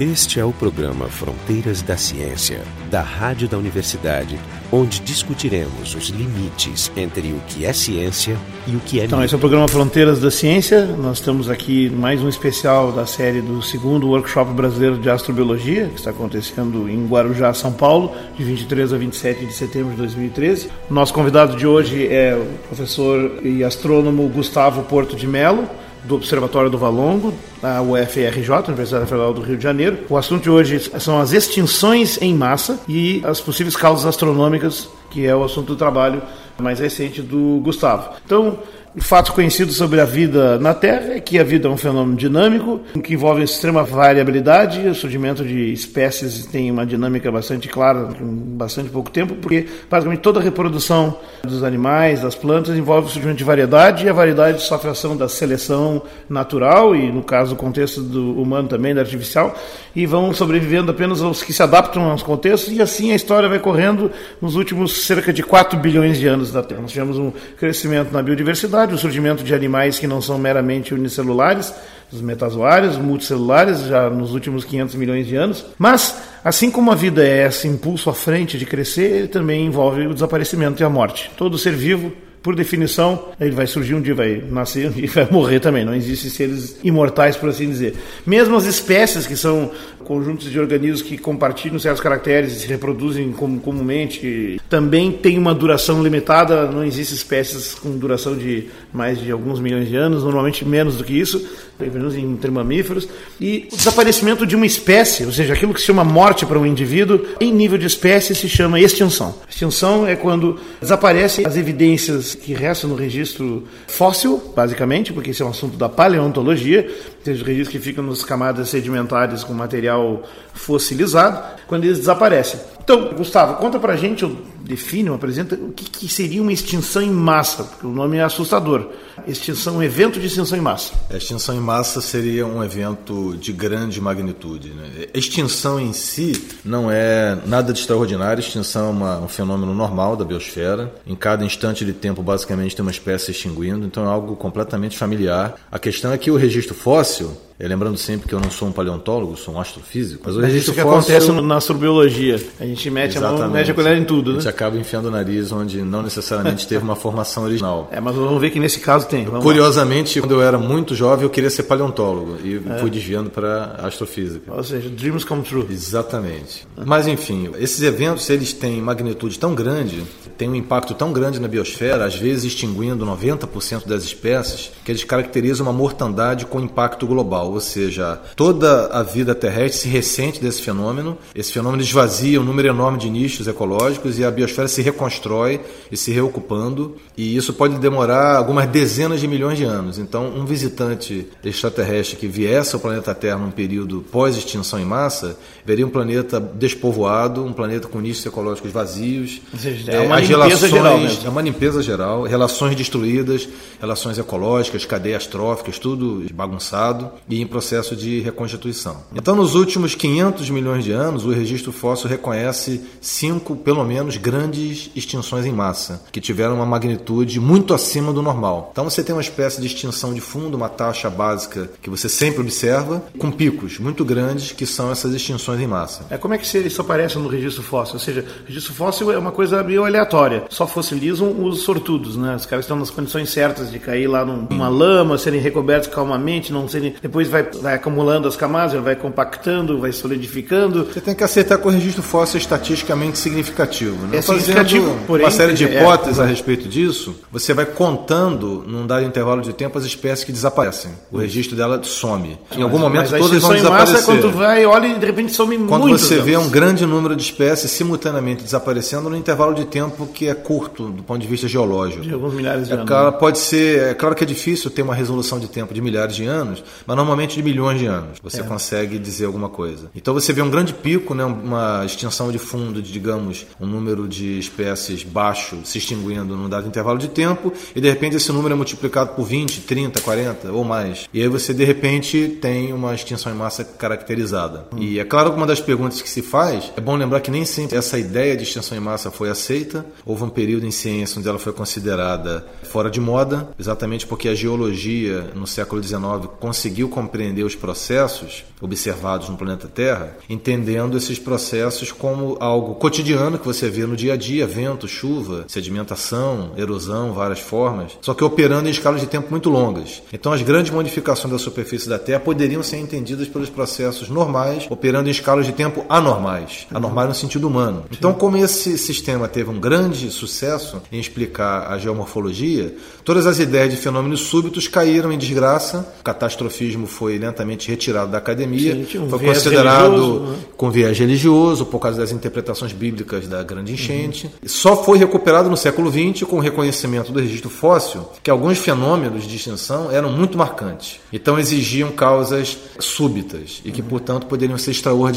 Este é o programa Fronteiras da Ciência, da Rádio da Universidade, onde discutiremos os limites entre o que é ciência e o que é Então, esse é o programa Fronteiras da Ciência. Nós estamos aqui mais um especial da série do segundo Workshop Brasileiro de Astrobiologia, que está acontecendo em Guarujá, São Paulo, de 23 a 27 de setembro de 2013. Nosso convidado de hoje é o professor e astrônomo Gustavo Porto de Melo, do Observatório do Valongo, da UFRJ, Universidade Federal do Rio de Janeiro. O assunto de hoje são as extinções em massa e as possíveis causas astronômicas, que é o assunto do trabalho mais recente do Gustavo. Então, fato conhecido sobre a vida na Terra é que a vida é um fenômeno dinâmico, que envolve extrema variabilidade, o surgimento de espécies tem uma dinâmica bastante clara, em bastante pouco tempo, porque basicamente toda a reprodução dos animais, das plantas, envolve o surgimento de variedade, e a variedade sofre a ação da seleção natural, e no caso o contexto do humano também, da artificial, e vão sobrevivendo apenas os que se adaptam aos contextos, e assim a história vai correndo nos últimos cerca de 4 bilhões de anos da Terra. Nós tivemos um crescimento na biodiversidade, o surgimento de animais que não são meramente unicelulares, os metazoários, multicelulares, já nos últimos 500 milhões de anos. Mas, assim como a vida é esse impulso à frente de crescer, ele também envolve o desaparecimento e a morte. Todo ser vivo por definição, ele vai surgir um dia, vai nascer e vai morrer também. Não existem seres imortais, por assim dizer. Mesmo as espécies, que são conjuntos de organismos que compartilham certos caracteres e se reproduzem com, comumente, também têm uma duração limitada. Não existem espécies com duração de mais de alguns milhões de anos, normalmente menos do que isso, pelo menos entre mamíferos. E o desaparecimento de uma espécie, ou seja, aquilo que se chama morte para um indivíduo, em nível de espécie se chama extinção. Extinção é quando desaparecem as evidências que restam no registro fóssil, basicamente, porque esse é um assunto da paleontologia, seja, registros que ficam nas camadas sedimentares com material fossilizado, quando eles desaparecem. Então, Gustavo, conta pra gente, define, apresenta o que, que, seria uma extinção em massa, porque o nome é assustador. Extinção, um evento de extinção em massa. A extinção em massa seria um evento de grande magnitude. Né? A extinção em si não é nada de extraordinário, a extinção é uma, um fenômeno normal da biosfera. Em cada instante de tempo, basicamente, tem uma espécie extinguindo, então é algo completamente familiar. A questão é que o registro fóssil, é, lembrando sempre que eu não sou um paleontólogo, sou um astrofísico. Mas o registro que fóssil... acontece na astrobiologia. A gente mete Exatamente. a mão, mete a colher em tudo, né? A gente acaba enfiando o nariz onde não necessariamente teve uma formação original. É, mas vamos ver que nesse caso tem. Vamos Curiosamente, lá. quando eu era muito jovem, eu queria ser paleontólogo e é. fui desviando para astrofísica. Ou seja, dreams come true. Exatamente. Mas enfim, esses eventos eles têm magnitude tão grande, têm um impacto tão grande na biosfera, às vezes extinguindo 90% das espécies, que eles caracterizam uma mortandade com impacto global, ou seja, toda a vida terrestre se ressente desse fenômeno. Esse fenômeno esvazia um número enorme de nichos ecológicos e a biosfera se reconstrói e se reocupando. E isso pode demorar algumas dezenas de milhões de anos. Então, um visitante extraterrestre que viesse ao planeta Terra num período pós-extinção em massa, veria um planeta despovoado, um planeta com nichos ecológicos vazios. Seja, é uma limpeza relações, geral. Mesmo. É uma limpeza geral, relações destruídas, relações ecológicas, cadeias tróficas, tudo bagunçado e em processo de reconstituição. Então, nos últimos 500 milhões de anos, o registro fóssil reconhece cinco, pelo menos, grandes extinções em massa, que tiveram uma magnitude muito acima do normal. Então, você tem uma espécie de extinção de fundo, uma taxa básica que você sempre observa, com picos muito grandes, que são essas extinções em massa. É como é que isso aparece no registro fóssil? Ou seja, o registro fóssil é uma coisa meio aleatória. Só fossilizam os sortudos, né? Os caras estão nas condições certas de cair lá numa lama, serem recobertos calmamente, não serem. Depois vai, vai acumulando as camadas, vai compactando, vai solidificando. Você tem que aceitar que o registro fóssil é estatisticamente significativo. Né? É significativo, porém, uma série de hipóteses é, a respeito disso. Você vai contando, num dado intervalo de tempo, as espécies que desaparecem. O registro dela some. Em algum momento, mas todas vão desaparecer. Massa é quando vai, olha e de repente some muito. Quando você vê um grande número de espécies simultaneamente desaparecendo num intervalo de tempo que é curto do ponto de vista geológico. De alguns milhares de é anos. Claro, pode ser, é claro que é difícil ter uma resolução de tempo de milhares de anos, mas normalmente de milhões de anos você é. consegue dizer alguma coisa. Então você vê um grande pico, né, uma extinção de fundo de, digamos, um número de espécies baixo se extinguindo num dado intervalo de tempo, e de repente esse número é multiplicado por 20, 30, 40 ou mais. E aí você de repente tem uma extinção em massa caracterizada. Hum. E é claro uma das perguntas que se faz, é bom lembrar que nem sempre essa ideia de extinção em massa foi aceita. Houve um período em ciência onde ela foi considerada fora de moda, exatamente porque a geologia no século XIX conseguiu compreender os processos observados no planeta Terra, entendendo esses processos como algo cotidiano que você vê no dia a dia, vento, chuva, sedimentação, erosão, várias formas, só que operando em escalas de tempo muito longas. Então as grandes modificações da superfície da Terra poderiam ser entendidas pelos processos normais, operando em escalas de tempo anormais, anormais no sentido humano. Então como esse sistema teve um grande sucesso em explicar a geomorfologia, todas as ideias de fenômenos súbitos caíram em desgraça, o catastrofismo foi lentamente retirado da academia, um foi considerado né? com viés religioso por causa das interpretações bíblicas da grande enchente. Uhum. Só foi recuperado no século XX com o reconhecimento do registro fóssil que alguns fenômenos de extinção eram muito marcantes. Então exigiam causas súbitas e que, uhum. portanto, poderiam ser extraordinárias.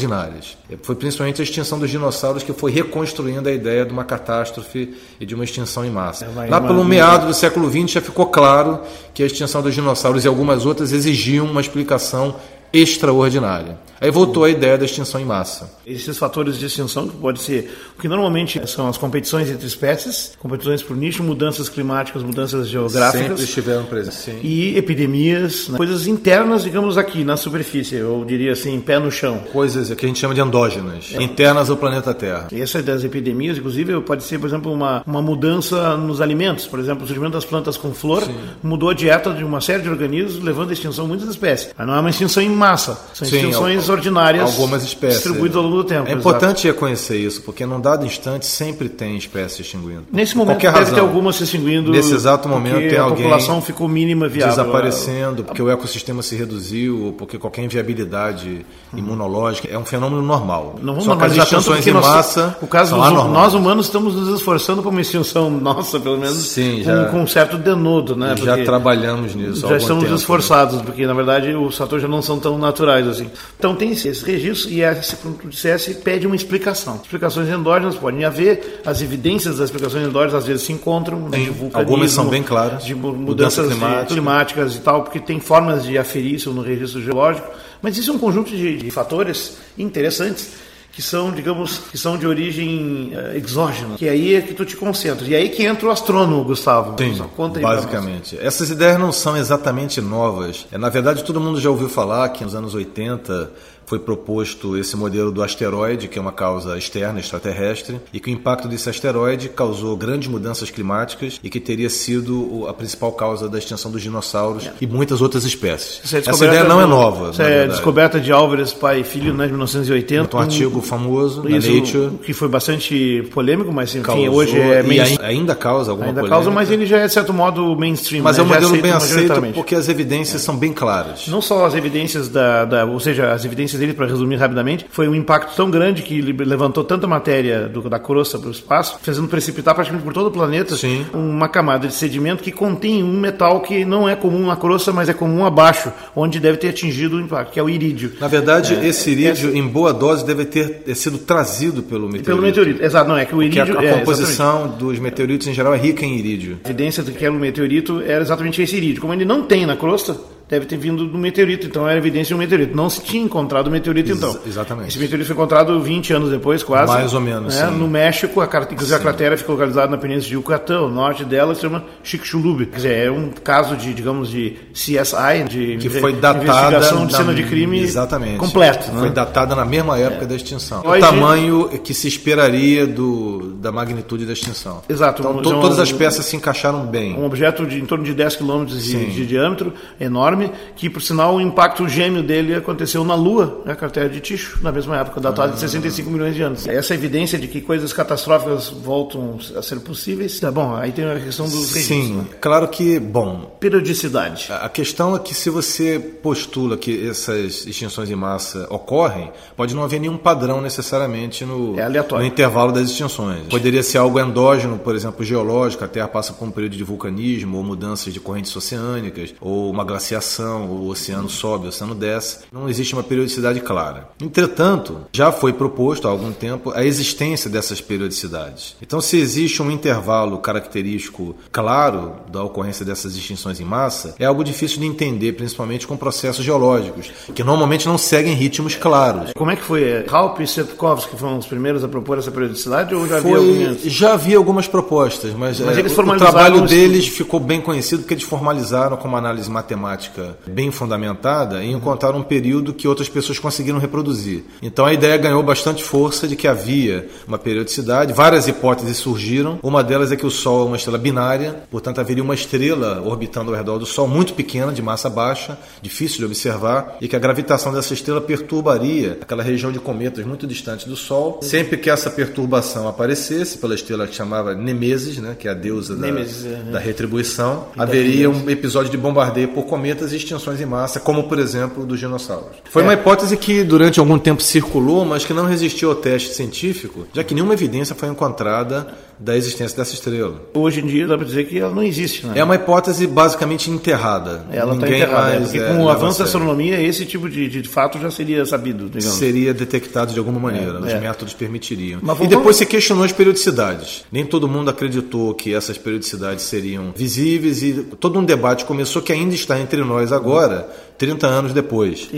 Foi principalmente a extinção dos dinossauros que foi reconstruindo a ideia de uma catástrofe e de uma extinção em massa. É Lá pelo meado do século XX já ficou claro que a extinção dos dinossauros e algumas outras exigiam uma explicação extraordinária. Aí voltou a ideia da extinção em massa. Esses fatores de extinção que pode ser o que normalmente são as competições entre espécies, competições por nicho, mudanças climáticas, mudanças geográficas. Sempre estiveram presentes. Sim. E epidemias, né? coisas internas, digamos aqui na superfície, eu diria assim, pé no chão. Coisas que a gente chama de endógenas, é. internas ao planeta Terra. E essa das epidemias, inclusive, pode ser, por exemplo, uma, uma mudança nos alimentos. Por exemplo, o surgimento das plantas com flor Sim. mudou a dieta de uma série de organismos, levando à extinção de muitas espécies. Mas não é uma extinção em massa, são Sim, extinções ordinárias algumas espécies distribuídas ao longo do tempo. É importante reconhecer isso, porque num dado instante sempre tem espécies extinguindo. Nesse momento deve razão. ter algumas se extinguindo. Nesse exato momento tem alguém. A população ficou mínima viável. Desaparecendo, porque o ecossistema se reduziu, porque qualquer inviabilidade imunológica é um fenômeno normal. Não vamos Só que as extinções em massa. O caso dos, nós humanos estamos nos esforçando para uma extinção nossa, pelo menos, Sim, já, com, com um certo denodo, né? Já trabalhamos nisso. Já estamos tempo, esforçados, né? porque na verdade os fatores já não são tão naturais assim. Então tem esse registro e a CS pede uma explicação. Explicações endógenas podem haver, as evidências das explicações endógenas às vezes se encontram. Tem, algumas são bem claras. De mudanças climática. climáticas e tal, porque tem formas de aferir isso no registro geológico. Mas isso é um conjunto de, de fatores interessantes que são, digamos, que são de origem uh, exógena, que aí é que tu te concentras. E aí que entra o astrônomo, Gustavo. Sim, basicamente. Essas ideias não são exatamente novas. É, na verdade, todo mundo já ouviu falar que nos anos 80 foi proposto esse modelo do asteroide, que é uma causa externa, extraterrestre, e que o impacto desse asteroide causou grandes mudanças climáticas e que teria sido a principal causa da extinção dos dinossauros é. e muitas outras espécies. É Essa ideia não é nova. Essa é descoberta de Álvares, pai e filho, né, de 1980. Um artigo famoso isso, na Nature. Que foi bastante polêmico, mas enfim, causou, hoje é mainstream. ainda causa alguma ainda polêmica. causa, mas ele já é, de certo modo, mainstream. Mas né? é um modelo bem aceito porque as evidências é. são bem claras. Não só as evidências da, da ou seja, as evidências dele, para resumir rapidamente, foi um impacto tão grande que levantou tanta matéria do, da crosta para o espaço, fazendo precipitar praticamente por todo o planeta Sim. uma camada de sedimento que contém um metal que não é comum na crosta, mas é comum abaixo, onde deve ter atingido o impacto, que é o irídio. Na verdade, é, esse irídio, em boa dose, deve ter sido trazido pelo meteorito. Pelo meteorito, exato. Não, é que o irídio... Porque a, a é, composição dos meteoritos, em geral, é rica em irídio. A evidência de que era um meteorito era exatamente esse irídio. Como ele não tem na crosta, deve ter vindo do meteorito, então era evidência de um meteorito. Não se tinha encontrado o meteorito, então. Ex exatamente. Esse meteorito foi encontrado 20 anos depois, quase. Mais ou menos. Né? No México, a, inclusive a cratera ficou localizada na península de Yucatán, o norte dela se chama Chicxulub. Quer dizer, é um caso de, digamos, de CSI, de que foi datada investigação de cena de crime exatamente. completo. Né? Foi datada na mesma época é. da extinção. O tamanho que se esperaria do, da magnitude da extinção. Exato. Então, to, todas as peças se encaixaram bem. Um objeto de em torno de 10 km de, de diâmetro, enorme, que por sinal o impacto gêmeo dele aconteceu na Lua, né, a cratera de Ticho, na mesma época, datada ah. de 65 milhões de anos. Essa evidência de que coisas catastróficas voltam a ser possíveis, tá bom, aí tem a questão dos registros. Sim, né? claro que, bom... Periodicidade. A questão é que se você postula que essas extinções em massa ocorrem, pode não haver nenhum padrão necessariamente no, é no intervalo das extinções. Poderia ser algo endógeno, por exemplo, geológico, a Terra passa por um período de vulcanismo, ou mudanças de correntes oceânicas, ou uma glaciação, o oceano sobe, o oceano desce, não existe uma periodicidade clara. Entretanto, já foi proposto há algum tempo a existência dessas periodicidades. Então, se existe um intervalo característico claro da ocorrência dessas extinções em massa, é algo difícil de entender, principalmente com processos geológicos, que normalmente não seguem ritmos claros. Como é que foi? Halp e Sepkovski foram os primeiros a propor essa periodicidade ou já foi, havia algumas? Já havia algumas propostas, mas, mas é, o, o trabalho deles ficou bem conhecido porque eles formalizaram como análise matemática bem fundamentada e encontraram um período que outras pessoas conseguiram reproduzir. Então a ideia ganhou bastante força de que havia uma periodicidade, várias hipóteses surgiram. Uma delas é que o Sol é uma estrela binária, portanto haveria uma estrela orbitando ao redor do Sol muito pequena, de massa baixa, difícil de observar, e que a gravitação dessa estrela perturbaria aquela região de cometas muito distante do Sol. Sempre que essa perturbação aparecesse pela estrela que chamava Nemesis, né, que é a deusa da, Nemesis, é. da retribuição, haveria um episódio de bombardeio por cometas extinções em massa, como por exemplo dos dinossauros. Foi é. uma hipótese que durante algum tempo circulou, mas que não resistiu ao teste científico, já que nenhuma evidência foi encontrada da existência dessa estrela. Hoje em dia dá para dizer que ela não existe, né? É uma hipótese basicamente enterrada. Ela está enterrada, mais, porque é, com o avanço da astronomia esse tipo de, de fato já seria sabido, digamos. Seria detectado de alguma maneira, é, os é. métodos permitiriam. e depois se questionou as periodicidades. Nem todo mundo acreditou que essas periodicidades seriam visíveis e todo um debate começou que ainda está entre nós agora 30 anos depois.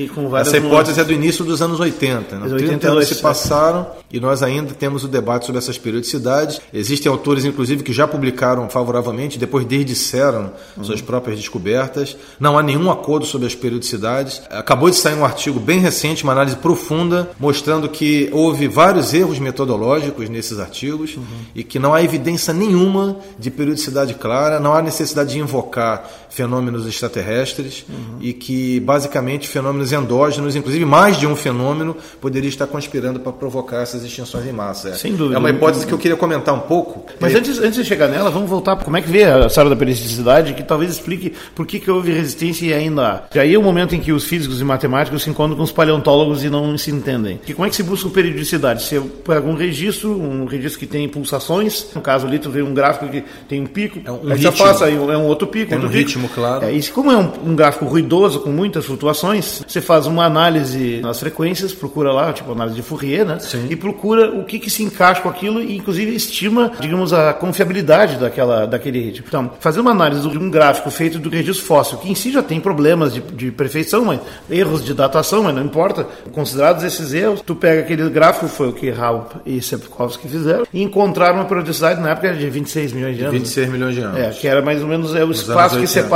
Essa hipótese é do início dos anos 80. Né? 30 anos se passaram e nós ainda temos o debate sobre essas periodicidades. Existem autores, inclusive, que já publicaram favoravelmente, depois desdisseram uhum. suas próprias descobertas. Não há nenhum acordo sobre as periodicidades. Acabou de sair um artigo bem recente, uma análise profunda, mostrando que houve vários erros metodológicos nesses artigos uhum. e que não há evidência nenhuma de periodicidade clara, não há necessidade de invocar fenômenos extraterrestres uhum. e que basicamente fenômenos endógenos, inclusive mais de um fenômeno, poderia estar conspirando para provocar essas extinções em massa. Sem dúvida. É uma hipótese que eu queria comentar um pouco. Mas é... antes, antes de chegar nela, vamos voltar para como é que vê a história da periodicidade, que talvez explique por que, que houve resistência e ainda há. Já aí é o momento em que os físicos e matemáticos se encontram com os paleontólogos e não se entendem. E como é que se busca periodicidade? Se eu pego um registro, um registro que tem pulsações, no caso ali tu vê um gráfico que tem um pico, é um aí ritmo. passa aí é um outro pico, tem outro um pico. Ritmo, claro. É, e como é um, um, gráfico ruidoso com muitas flutuações, você faz uma análise nas frequências, procura lá, tipo análise de Fourier, né? Sim. E procura o que, que se encaixa com aquilo e inclusive estima, digamos, a confiabilidade daquela, daquele ritmo. Então, fazer uma análise de um gráfico feito do registro fóssil, que em si já tem problemas de, de perfeição, mas erros de datação, mas não importa. Considerados esses erros, tu pega aquele gráfico, foi o que Raup e Sepkovsky fizeram, e encontraram uma periodicidade na época de 26 milhões de anos. 26 milhões de anos. É, que era mais ou menos é, o espaço que separa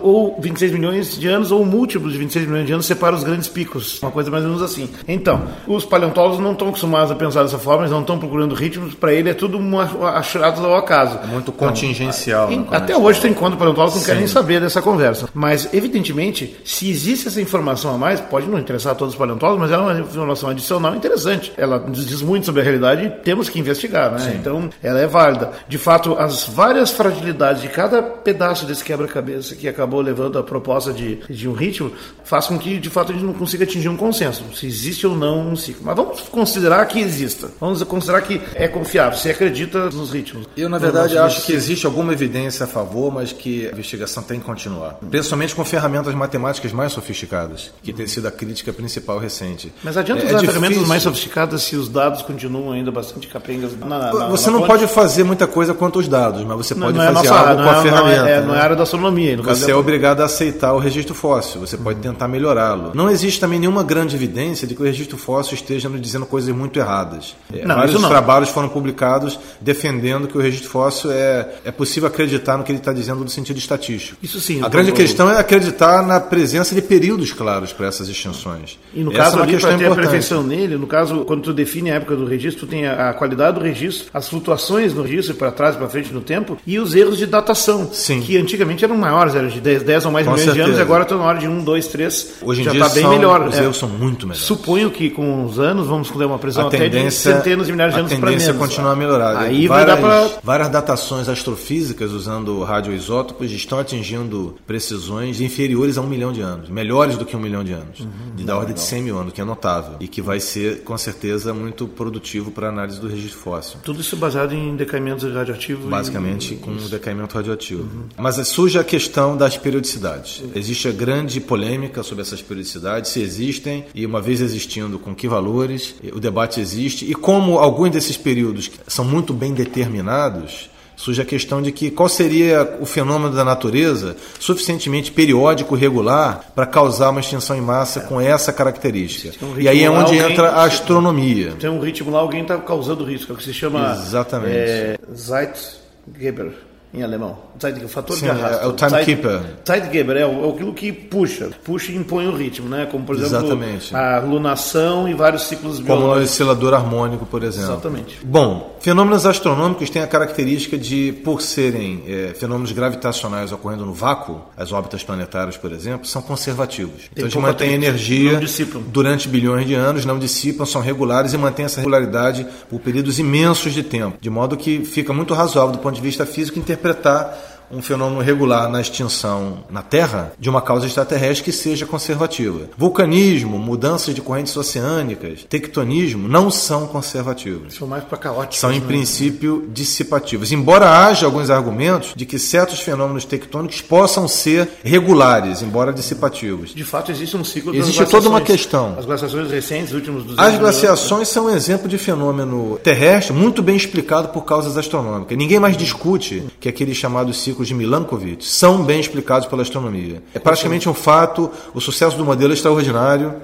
ou 26 milhões de anos ou múltiplos de 26 milhões de anos separa os grandes picos. Uma coisa mais ou menos assim. Então, os paleontólogos não estão acostumados a pensar dessa forma, eles não estão procurando ritmos, para ele é tudo achado ao acaso. Muito contingencial. Então, até hoje tem encontro paleontólogos não querem nem saber dessa conversa. Mas, evidentemente, se existe essa informação a mais, pode não interessar a todos os paleontólogos, mas ela é uma informação adicional interessante. Ela diz muito sobre a realidade e temos que investigar, né? Sim. Então, ela é válida. De fato, as várias fragilidades de cada pedaço desse quebra-cabeça que acabou levando a proposta de, de um ritmo, faz com que, de fato, a gente não consiga atingir um consenso, se existe ou não um ciclo. Mas vamos considerar que exista. Vamos considerar que é confiável, se acredita nos ritmos. Eu, na verdade, acho que existe alguma evidência a favor, mas que a investigação tem que continuar. Principalmente com ferramentas matemáticas mais sofisticadas, que tem sido a crítica principal recente. Mas adianta é, usar é ferramentas mais sofisticadas se os dados continuam ainda bastante capengas na, na Você na não pode fazer muita coisa quanto os dados, mas você pode não, não é fazer é algo com a ferramenta. Não é, não é área da astronomia. Você é obrigado a aceitar o registro fóssil, você pode tentar melhorá-lo. Não existe também nenhuma grande evidência de que o registro fóssil esteja nos dizendo coisas muito erradas. É, não, Vários trabalhos foram publicados defendendo que o registro fóssil é, é possível acreditar no que ele está dizendo no sentido estatístico. Isso sim. A grande questão é acreditar na presença de períodos claros para essas extinções. E no Essa caso é ali, para ter a perfeição nele, no caso, quando tu define a época do registro, tu tem a, a qualidade do registro, as flutuações no registro para trás e para frente no tempo e os erros de datação, sim. que antigamente eram maiores, eram de 10, 10 ou mais Com milhões certeza. de anos, e agora estão na hora de 1, 2, 3. Hoje em já está bem melhor. Os é. erros são muito melhores. Suponho que com os anos vamos ter uma precisão até de centenas de milhares de anos para menos. A tendência é continuar a melhorar. Aí várias, vai dar pra... várias datações astrofísicas usando radioisótopos estão atingindo precisões inferiores a um milhão de anos, melhores do que um milhão de anos, uhum, de da ordem de 100 mil anos, que é notável e que vai ser com certeza muito produtivo para a análise do registro fóssil. Tudo isso baseado em decaimentos radioativos. Basicamente e... com isso. decaimento radioativo. Uhum. Mas surge a questão das periodicidades. Existe a grande polêmica sobre essas periodicidades, se existem e uma vez existindo, com que valores. O debate existe e como alguns desses períodos são muito bem determinados, surge a questão de que qual seria o fenômeno da natureza suficientemente periódico, regular, para causar uma extinção em massa com essa característica. Um e aí é onde entra a astronomia. Tem um ritmo lá, alguém está causando risco, é o que se chama Exatamente. É, Zeitgeber em alemão. O fator Sim, de arrasto. é o timekeeper. Zeitgeber é, é aquilo que puxa, puxa e impõe o ritmo, né? Como, por exemplo, Exatamente. a lunação e vários ciclos Como no biológicos. oscilador harmônico, por exemplo. Exatamente. Bom, fenômenos astronômicos têm a característica de, por serem é, fenômenos gravitacionais ocorrendo no vácuo, as órbitas planetárias, por exemplo, são conservativos. Então eles mantêm energia durante bilhões de anos, não dissipam, são regulares e mantêm essa regularidade por períodos imensos de tempo. De modo que fica muito razoável do ponto de vista físico interpretar um fenômeno regular na extinção na Terra de uma causa extraterrestre que seja conservativa. Vulcanismo, mudanças de correntes oceânicas, tectonismo não são conservativos. São mais para caóticos. São, em né? princípio, dissipativos. Embora haja alguns argumentos de que certos fenômenos tectônicos possam ser regulares, embora dissipativos. De fato, existe um ciclo Existe toda uma questão. As glaciações recentes, os últimos 200 As glaciações são um exemplo de fenômeno terrestre muito bem explicado por causas astronômicas. Ninguém mais discute que aqueles chamados ciclos de Milankovitch são bem explicados pela astronomia. É praticamente um fato, o sucesso do modelo é extraordinário,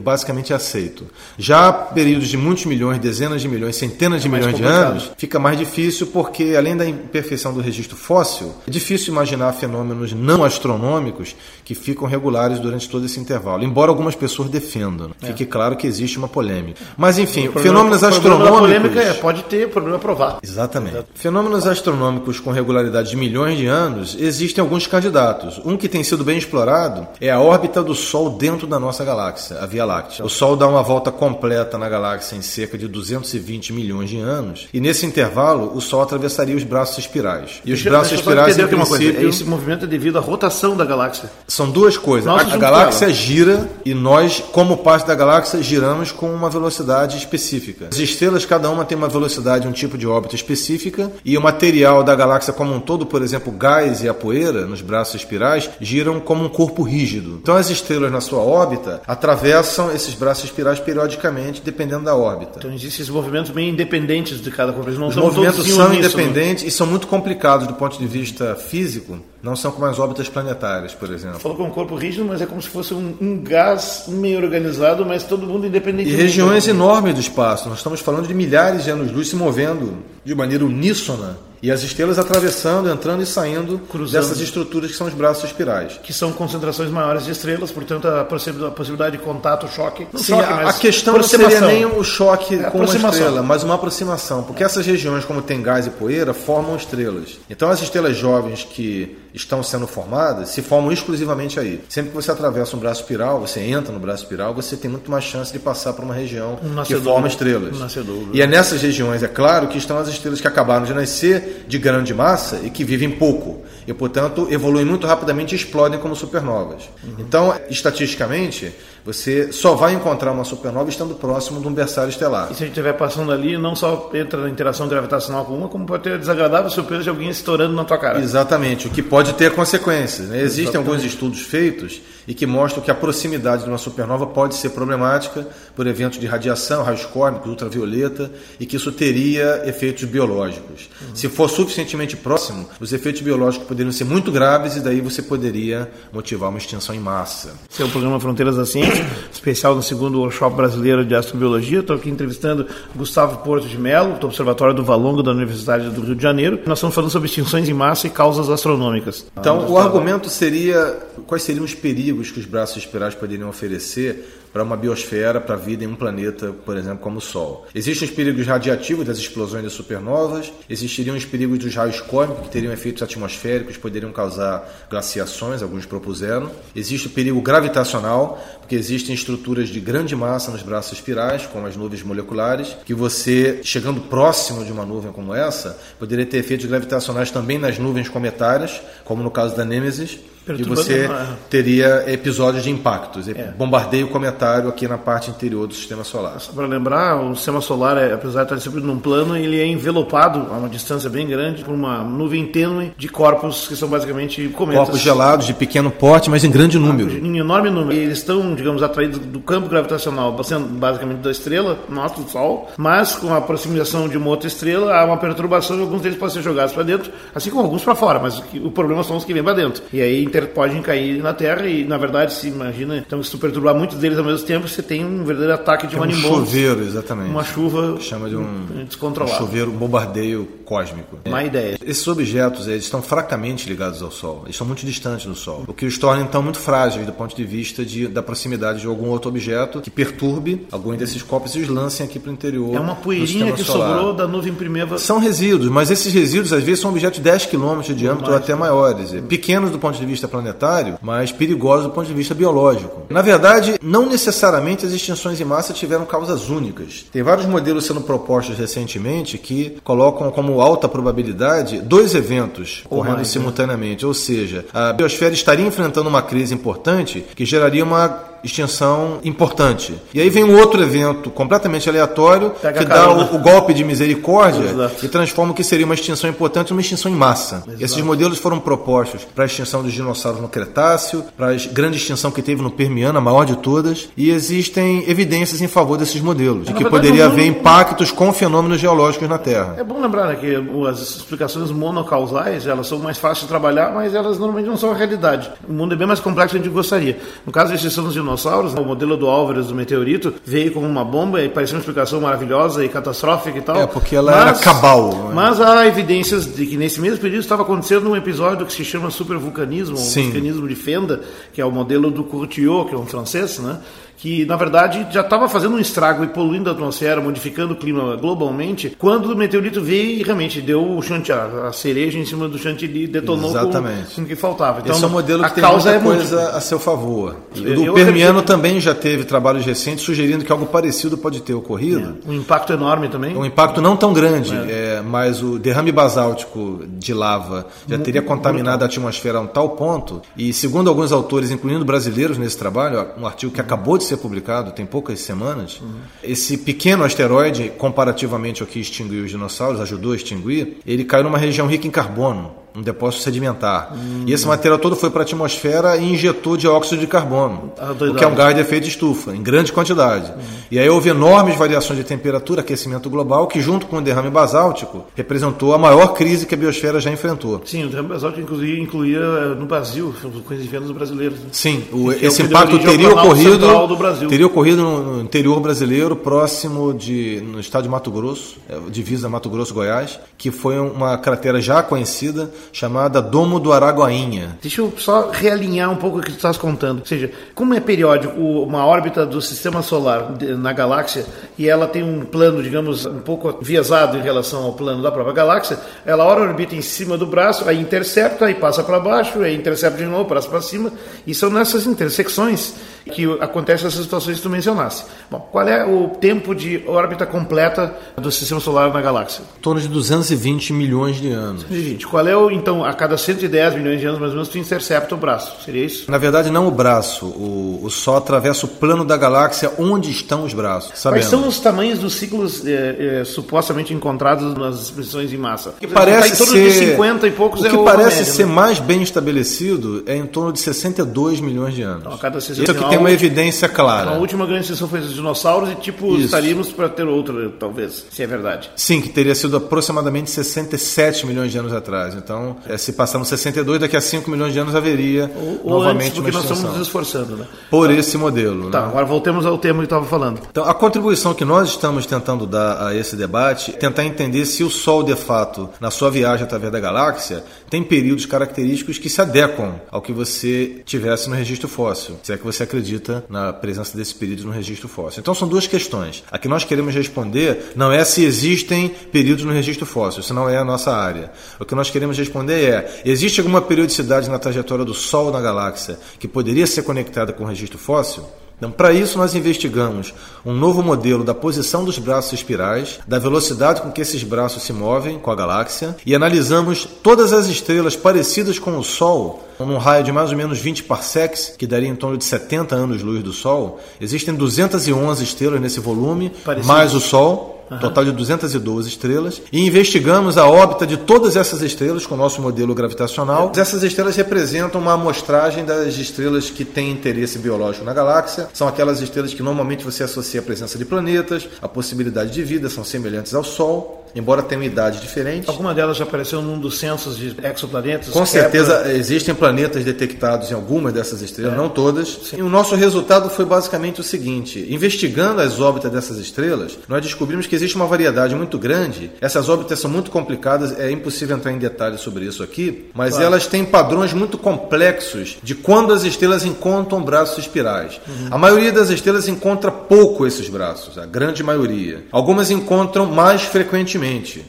basicamente aceito. Já períodos de muitos milhões, dezenas de milhões, centenas de mais milhões de complicado. anos, fica mais difícil porque, além da imperfeição do registro fóssil, é difícil imaginar fenômenos não astronômicos que ficam regulares durante todo esse intervalo, embora algumas pessoas defendam. Fique claro que existe uma polêmica. Mas, enfim, É. Problema- fenômenos astronômicos... polêmica é, pode ter, problema é provar. Exatamente. Fenômenos astronômicos com regularidade de milhões de anos, existem alguns candidatos. Um que tem sido bem explorado é a órbita do Sol dentro da nossa galáxia, a Via Láctea. O Sol dá uma volta completa na galáxia em cerca de 220 milhões de anos, e nesse intervalo o Sol atravessaria os braços espirais. E os Deixa- braços espirais, em aqui uma coisa. Esse movimento é devido à rotação da galáxia. são duas coisas. Nós A, a galáxia gira e nós, como parte da galáxia, giramos com uma velocidade específica. As estrelas, cada uma tem uma velocidade, um tipo de órbita específica, e o material da galáxia como um todo, por exemplo, o gás e a poeira nos braços espirais, giram como um corpo rígido. Então as estrelas na sua órbita atravessam esses braços espirais periodicamente, dependendo da órbita. Então existem esses movimentos meio independentes de cada corpo. Eles não Os movimentos são independentes e são muito complicados do ponto de vista físico, não são como as órbitas planetárias, por exemplo. Falou é um corpo rígido, mas é como se fosse um, um gás meio organizado, mas todo mundo independente. E regiões enormes do espaço. Nós estamos falando de milhares de anos-luz se movendo de maneira uníssona e as estrelas atravessando, entrando e saindo Cruzando. dessas estruturas que são os braços espirais. que são concentrações maiores de estrelas, portanto a possi- a possibilidade de contato, choque. Não Sim, choque, a, a questão não seria nem o choque É, com uma estrela, mas uma aproximação, porque essas regiões, como tem gás e poeira, formam estrelas. Então as estrelas jovens que estão sendo formadas se formam exclusivamente aí. Sempre que você atravessa um braço espiral, você entra no braço espiral, você tem muito mais chance de passar por uma região Um que forma estrelas. Um. E é nessas regiões, é claro, que estão as estrelas que acabaram de nascer de grande massa e que vivem pouco. E, portanto, evoluem muito rapidamente e explodem como supernovas. Uhum. Então, estatisticamente, você só vai encontrar uma supernova estando próximo de um berçário estelar. E se a gente estiver passando ali, não só entra na interação gravitacional com uma, como pode ter a desagradável surpresa de alguém estourando na tua cara. Exatamente, o que pode ter consequências. né? Existem alguns estudos feitos e que mostram que a proximidade de uma supernova pode ser problemática por eventos de radiação, raios cósmicos, ultravioleta, e que isso teria efeitos biológicos. Se for suficientemente próximo, os efeitos biológicos poderiam ser muito graves e daí você poderia motivar uma extinção em massa. Esse é o programa Fronteiras da Ciência, especial no segundo workshop brasileiro de astrobiologia. Estou aqui entrevistando Gustavo Porto de Mello, do Observatório do Valongo da Universidade do Rio de Janeiro. Nós estamos falando sobre extinções em massa e causas astronômicas. Então, o argumento seria quais seriam os perigos que os braços espirais poderiam oferecer para uma biosfera, para a vida em um planeta, por exemplo, como o Sol. Existem os perigos radiativos das explosões de supernovas, existiriam os perigos dos raios cósmicos, que teriam efeitos atmosféricos, poderiam causar glaciações, alguns propuseram. Existe o perigo gravitacional, porque existem estruturas de grande massa nos braços espirais, como as nuvens moleculares, que você, chegando próximo de uma nuvem como essa, poderia ter efeitos gravitacionais também nas nuvens cometárias, como no caso da Nêmesis, e você é. teria episódios de impactos, bombardeio cometário aqui na parte interior do sistema solar. Só para lembrar, o sistema solar, é, apesar de estar sempre num plano, ele é envelopado a uma distância bem grande por uma nuvem tênue de corpos que são basicamente cometas. Corpos gelados de pequeno porte, mas em grande número. Em enorme número. E eles estão, digamos, atraídos do campo gravitacional, sendo basicamente da estrela, nosso do Sol, mas com a aproximação de uma outra estrela, há uma perturbação e alguns deles podem ser jogados para dentro, assim como alguns para fora, mas o problema são os que vêm para dentro. E aí ter, podem cair na Terra e, na verdade, se imagina, então se tu perturbar muitos deles ao mesmo tempo, você tem um verdadeiro ataque de um um chuveiro, exatamente. Uma chuva chama de um. Um chuveiro, um bombardeio cósmico. Má é. ideia. Esses objetos eles estão fracamente ligados ao Sol. Eles estão muito distantes do Sol, o que os torna então muito frágeis do ponto de vista de, da proximidade de algum outro objeto que perturbe algum desses corpos e os lancem aqui para o interior. É uma poeirinha que solar. sobrou da nuvem primeira. São resíduos, mas esses resíduos às vezes são objetos de 10 km de diâmetro ou até maiores. Pequenos do ponto de vista planetário, mas perigosos do ponto de vista biológico. Na verdade, não necessariamente as extinções em massa tiveram causas únicas. Tem vários modelos sendo propostos recentemente que colocam como alta probabilidade dois eventos ocorrendo mais, simultaneamente. Né? Ou seja, a biosfera estaria enfrentando uma crise importante que geraria uma extinção importante. E aí vem um outro evento completamente aleatório Pega que dá o, o, golpe de misericórdia Exato. e transforma o que seria uma extinção importante numa extinção em massa. Exato. Esses modelos foram propostos para a extinção dos dinossauros no Cretáceo, para a grande extinção que teve no Permiano, a maior de todas, e existem evidências em favor desses modelos, de que verdade, poderia haver impactos com fenômenos geológicos na Terra. É bom lembrar né, que as explicações monocausais, elas são mais fáceis de trabalhar, mas elas normalmente não são a realidade. O mundo é bem mais complexo do que a gente gostaria. No caso da extinção dos dinossauros, o modelo do Álvares do meteorito veio como uma bomba e parecia uma explicação maravilhosa e catastrófica e tal. É, porque ela mas, era cabal. Né? Mas há evidências de que nesse mesmo período estava acontecendo um episódio que se chama supervulcanismo, um vulcanismo de fenda, que é o modelo do Courtiot, que é um francês, né? Que na verdade já estava fazendo um estrago e poluindo a atmosfera, modificando o clima globalmente, quando o meteorito veio e realmente deu o chantilly, a cereja em cima do chantilly detonou Exatamente. com, o que faltava. Então, Esse é um modelo que tem muita é coisa a seu favor. E o do Permiano também já teve trabalhos recentes sugerindo que algo parecido pode ter ocorrido. É. Um impacto enorme também. Um impacto não tão grande, é. É, mas o derrame basáltico de lava já teria contaminado a atmosfera a um tal ponto, e segundo alguns autores, incluindo brasileiros nesse trabalho, um artigo que acabou de ser publicado tem poucas semanas, uhum. esse pequeno asteroide, comparativamente ao que extinguiu os dinossauros, ajudou a extinguir, ele caiu numa região rica em carbono um depósito sedimentar. Hum. E esse material todo foi para a atmosfera e injetou dióxido de carbono, ah, o que é um gás de efeito de estufa, em grande quantidade. Hum. E aí houve enormes variações de temperatura, aquecimento global, que junto com o derrame basáltico representou a maior crise que a biosfera já enfrentou. Sim, o derrame basáltico inclusive incluía eh, no Brasil, coisas dos brasileiros. Né? Sim, o, esse é o impacto teria ocorrido, teria ocorrido no interior brasileiro, próximo de no estado de Mato Grosso, eh, divisa Mato Grosso Goiás, que foi uma cratera já conhecida chamada Domo do Araguainha. Deixa eu só realinhar um pouco o que tu estás contando. Ou seja, como é periódico uma órbita do sistema solar na galáxia e ela tem um plano, digamos, um pouco viesado em relação ao plano da própria galáxia, ela ora orbita em cima do braço, aí intercepta, aí passa para baixo, aí intercepta de novo, passa para cima, e são nessas intersecções que acontecem essas situações que tu mencionaste. Bom, qual é o tempo de órbita completa do sistema solar na galáxia? Em torno de 220 milhões de anos. 220. Qual é o, então, a cada 110 milhões de anos, mais ou menos, tu intercepta o braço? Seria isso? Na verdade, não o braço. O, o Sol atravessa o plano da galáxia onde estão os braços. Sabemos. Quais são os tamanhos dos ciclos é, é, supostamente encontrados nas expressões em massa? Que parece tá ser, de 50 e poucos o é que parece média, ser né? mais bem estabelecido é em torno de 62 milhões de anos. Então, a cada 60 Isso aqui tem uma evidência clara. A última grande extinção foi os dinossauros e, tipo, Isso. estaríamos para ter outra, talvez, se é verdade. Sim, que teria sido aproximadamente 67 milhões de anos atrás. Então, é, se passarmos 62, daqui a 5 milhões de anos haveria ou, novamente antes, porque nós estamos nos esforçando, né? Por esse modelo. Tá, né? agora voltemos ao tema que estava falando. Então, a contribuição que nós estamos tentando dar a esse debate é tentar entender se o Sol, de fato, na sua viagem através da galáxia, tem períodos característicos que se adequam ao que você tivesse no registro fóssil, se é que você acredita na presença desses períodos no registro fóssil. Então, são duas questões. A que nós queremos responder não é se existem períodos no registro fóssil, isso não é a nossa área. O que nós queremos responder é: existe alguma periodicidade na trajetória do Sol na galáxia que poderia ser conectada com o registro fóssil? Então, para isso, nós investigamos um novo modelo da posição dos braços espirais, da velocidade com que esses braços se movem com a galáxia e analisamos todas as estrelas parecidas com o Sol num raio de mais ou menos 20 parsecs, que daria em torno de 70 anos-luz do Sol. Existem 211 estrelas nesse volume, Parecido. mais o Sol. Uhum. Total de 212 estrelas. E investigamos a órbita de todas essas estrelas com o nosso modelo gravitacional. Essas estrelas representam uma amostragem das estrelas que têm interesse biológico na galáxia. São aquelas estrelas que normalmente você associa a presença de planetas, a possibilidade de vida, são semelhantes ao Sol. Embora tenham idade diferente. Alguma delas já apareceu num dos censos de exoplanetas? Com certeza existem planetas detectados em algumas dessas estrelas, é. não todas. Sim. E o nosso resultado foi basicamente o seguinte: investigando as órbitas dessas estrelas, nós descobrimos que existe uma variedade muito grande. Essas órbitas são muito complicadas, é impossível entrar em detalhes sobre isso aqui, mas claro. elas têm padrões muito complexos de quando as estrelas encontram braços espirais. Uhum. A maioria das estrelas encontra pouco esses braços, a grande maioria. Algumas encontram mais frequentemente.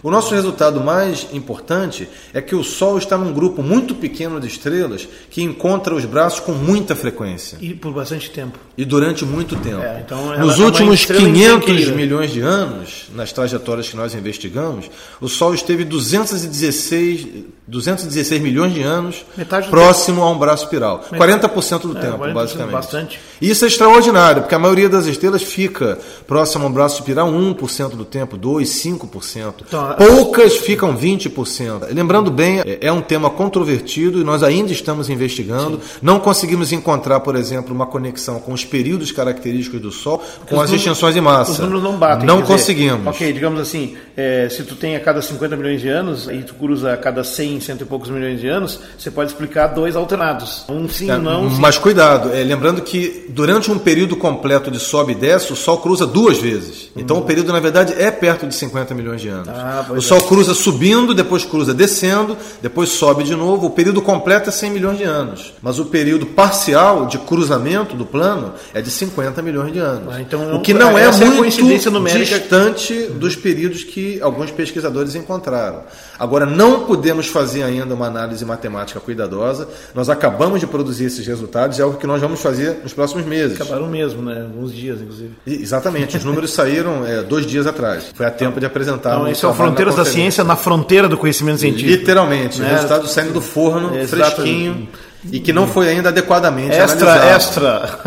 O nosso resultado mais importante é que o Sol está num grupo muito pequeno de estrelas que encontra os braços com muita frequência. E por bastante tempo. E durante muito tempo. É, então Nos é últimos 500 milhões de anos, nas trajetórias que nós investigamos, o Sol esteve 216, 216 milhões de anos próximo tempo. a um braço espiral. 40% do é, tempo, 40% basicamente. Bastante. E isso é extraordinário, porque a maioria das estrelas fica próximo a um braço espiral 1% do tempo, 2%, 5%. Então, Poucas ficam 20%. Lembrando bem, é, é um tema controvertido e nós ainda estamos investigando. Sim. Não conseguimos encontrar, por exemplo, uma conexão com os períodos característicos do Sol com os as extinções de massa. Os números não batem. Não conseguimos. Dizer, ok, digamos assim, é, se tu tem a cada 50 milhões de anos e tu cruza a cada 100, cento e poucos milhões de anos, você pode explicar dois alternados. Um sim, é, não. Um mas cuidado, é, lembrando que durante um período completo de sobe e desce, o Sol cruza duas vezes. Então hum. o período, na verdade, é perto de 50 milhões de anos. Ah, o Sol é. cruza subindo, depois cruza descendo, depois sobe de novo. O período completo é 100 milhões de anos. Mas o período parcial de cruzamento do plano é de 50 milhões de anos. Ah, então, o que não é, é muito numérica... distante dos períodos que alguns pesquisadores encontraram. Agora, não podemos fazer ainda uma análise matemática cuidadosa. Nós acabamos de produzir esses resultados, é algo que nós vamos fazer nos próximos meses. Acabaram mesmo, né? Alguns dias, inclusive. E, exatamente. Os números saíram é, dois dias atrás. Foi a tempo de apresentar. Então, isso é o Fronteiras da Ciência na fronteira do conhecimento científico. Literalmente. Né? O resultado saindo do forno, fresquinho, e que não foi ainda adequadamente extra, analisado. Extra,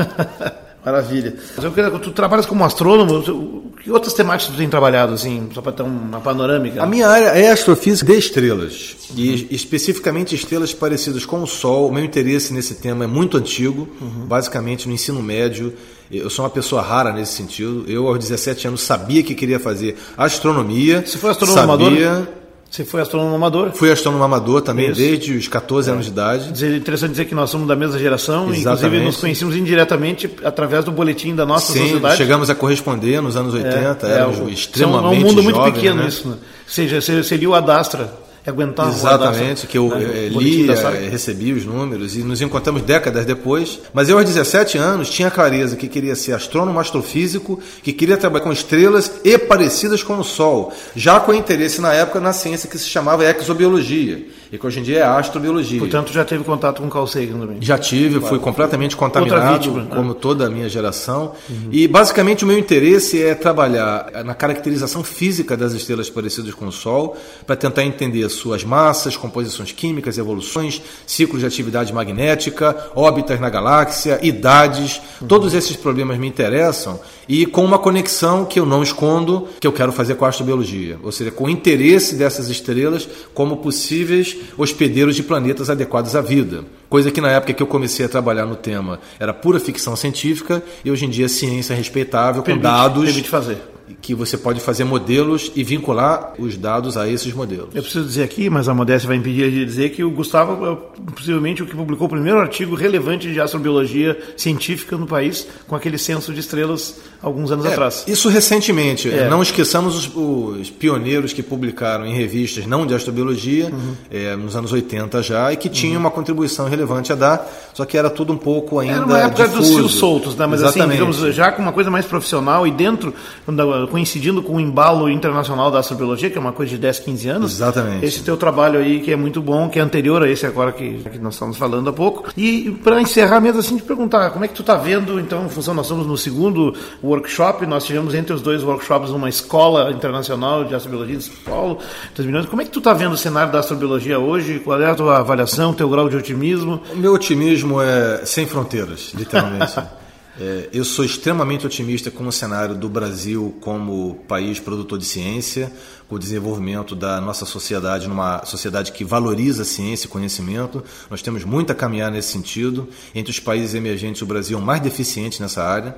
Maravilha. Tu trabalhas como astrônomo, que outras temáticas tu tem trabalhado, assim, só para ter uma panorâmica? A minha área é astrofísica de estrelas, e especificamente estrelas parecidas com o Sol. O meu interesse nesse tema é muito antigo, uhum. basicamente no ensino médio. Eu sou uma pessoa rara nesse sentido. Eu, aos 17 anos, sabia que queria fazer astronomia. Você foi astrônomo sabia... Você foi astrônomo amador? Fui astrônomo amador também, Isso. desde os 14 é. anos de idade. É interessante dizer que nós somos da mesma geração, Exatamente. inclusive nos conhecemos indiretamente através do boletim da nossa Sim, sociedade. chegamos a corresponder nos anos 80, é, éramos é, extremamente É um mundo muito jovem, pequeno né? isso. Né? Ou seja, você o Adastra, aguentar Exatamente, que eu né? li, eh, recebi os números e nos encontramos décadas depois. Mas eu, aos 17 anos, tinha clareza que queria ser astrônomo astrofísico, que queria trabalhar com estrelas e parecidas com o Sol, já com interesse na época na ciência que se chamava exobiologia e que hoje em dia é astrobiologia. Portanto, já teve contato com Carl Sagan também? Já tive, claro. fui completamente contaminado, vítima, né? como toda a minha geração. Uhum. E basicamente o meu interesse é trabalhar na caracterização física das estrelas parecidas com o Sol, para tentar entender suas massas, composições químicas, evoluções, ciclos de atividade magnética, órbitas na galáxia, idades. Uhum. Todos esses problemas me interessam e com uma conexão que eu não escondo, que eu quero fazer com a astrobiologia, ou seja, com o interesse dessas estrelas como possíveis hospedeiros de planetas adequados à vida. Coisa que na época que eu comecei a trabalhar no tema era pura ficção científica e hoje em dia é ciência respeitável, permite, com dados. Permite fazer que você pode fazer modelos e vincular os dados a esses modelos. Eu preciso dizer aqui, mas a modéstia vai impedir de dizer que o Gustavo é possivelmente o que publicou o primeiro artigo relevante de astrobiologia científica no país com aquele censo de estrelas alguns anos é, atrás. Isso recentemente. É. Não esqueçamos os, os, pioneiros que publicaram em revistas não de astrobiologia, uhum. é, nos anos 80 já, e que tinham uhum. uma contribuição relevante a dar, só que era tudo um pouco ainda. Era uma época difuso. dos fios soltos, né? mas assim, Exatamente. assim, digamos, já com uma coisa mais profissional e dentro, coincidindo com o embalo internacional da astrobiologia, que é uma coisa de 10, 15 anos. Exatamente. Esse teu trabalho aí, que é muito bom, que é anterior a esse agora que, que nós estamos falando há pouco. E para encerrar mesmo assim, te perguntar, como é que tu está vendo, então, em função, nós estamos no segundo workshop, nós tivemos entre os dois workshops uma escola internacional de astrobiologia de São Paulo, como é que tu está vendo o cenário da astrobiologia hoje? Qual é a tua avaliação, teu grau de otimismo? O meu otimismo é sem fronteiras, literalmente. É, eu sou extremamente otimista com o cenário do Brasil como país produtor de ciência, com o desenvolvimento da nossa sociedade numa sociedade que valoriza a ciência e conhecimento. Nós temos muito a caminhar nesse sentido. Entre os países emergentes, o Brasil é o mais deficiente nessa área.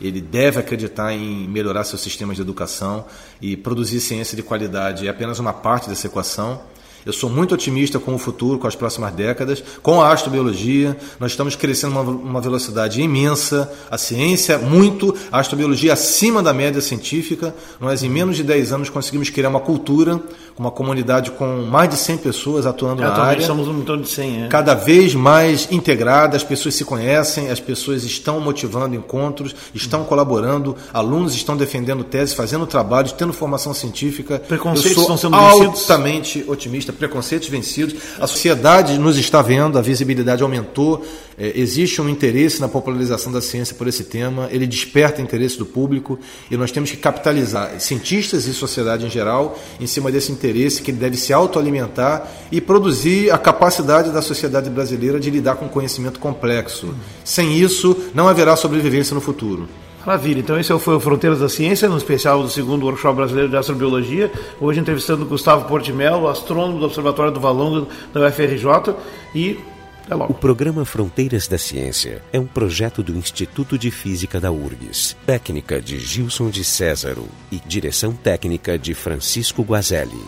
ele deve acreditar em melhorar seus sistemas de educação e produzir ciência de qualidade é apenas uma parte dessa equação. Eu sou muito otimista com o futuro, com as próximas décadas, com a astrobiologia. Nós estamos crescendo uma, uma velocidade imensa, a ciência muito, a astrobiologia acima da média científica. Nós, em menos de 10 anos, conseguimos criar uma cultura, uma comunidade com mais de 100 pessoas atuando na área. somos um torno de 100, é. Cada vez mais integrada, as pessoas se conhecem, as pessoas estão motivando encontros, estão colaborando, alunos estão defendendo teses, fazendo trabalhos, tendo formação científica. Preconceitos estão sendo vencidos. altamente otimista preconceitos vencidos. A sociedade nos está vendo, a visibilidade aumentou, é, existe um interesse na popularização da ciência por esse tema, ele desperta interesse do público e nós temos que capitalizar cientistas e sociedade em geral em cima desse interesse que deve se autoalimentar e produzir a capacidade da sociedade brasileira de lidar com conhecimento complexo. Sem isso, não haverá sobrevivência no futuro. Maravilha, então esse foi o Fronteiras da Ciência, no especial do segundo Workshop Brasileiro de Astrobiologia. Hoje entrevistando Gustavo Portimelo, astrônomo do Observatório do Valongo da UFRJ e até logo. O programa Fronteiras da Ciência é um projeto do Instituto de Física da URGS, técnica de Gilson de Césaro e direção técnica de Francisco Guazelli.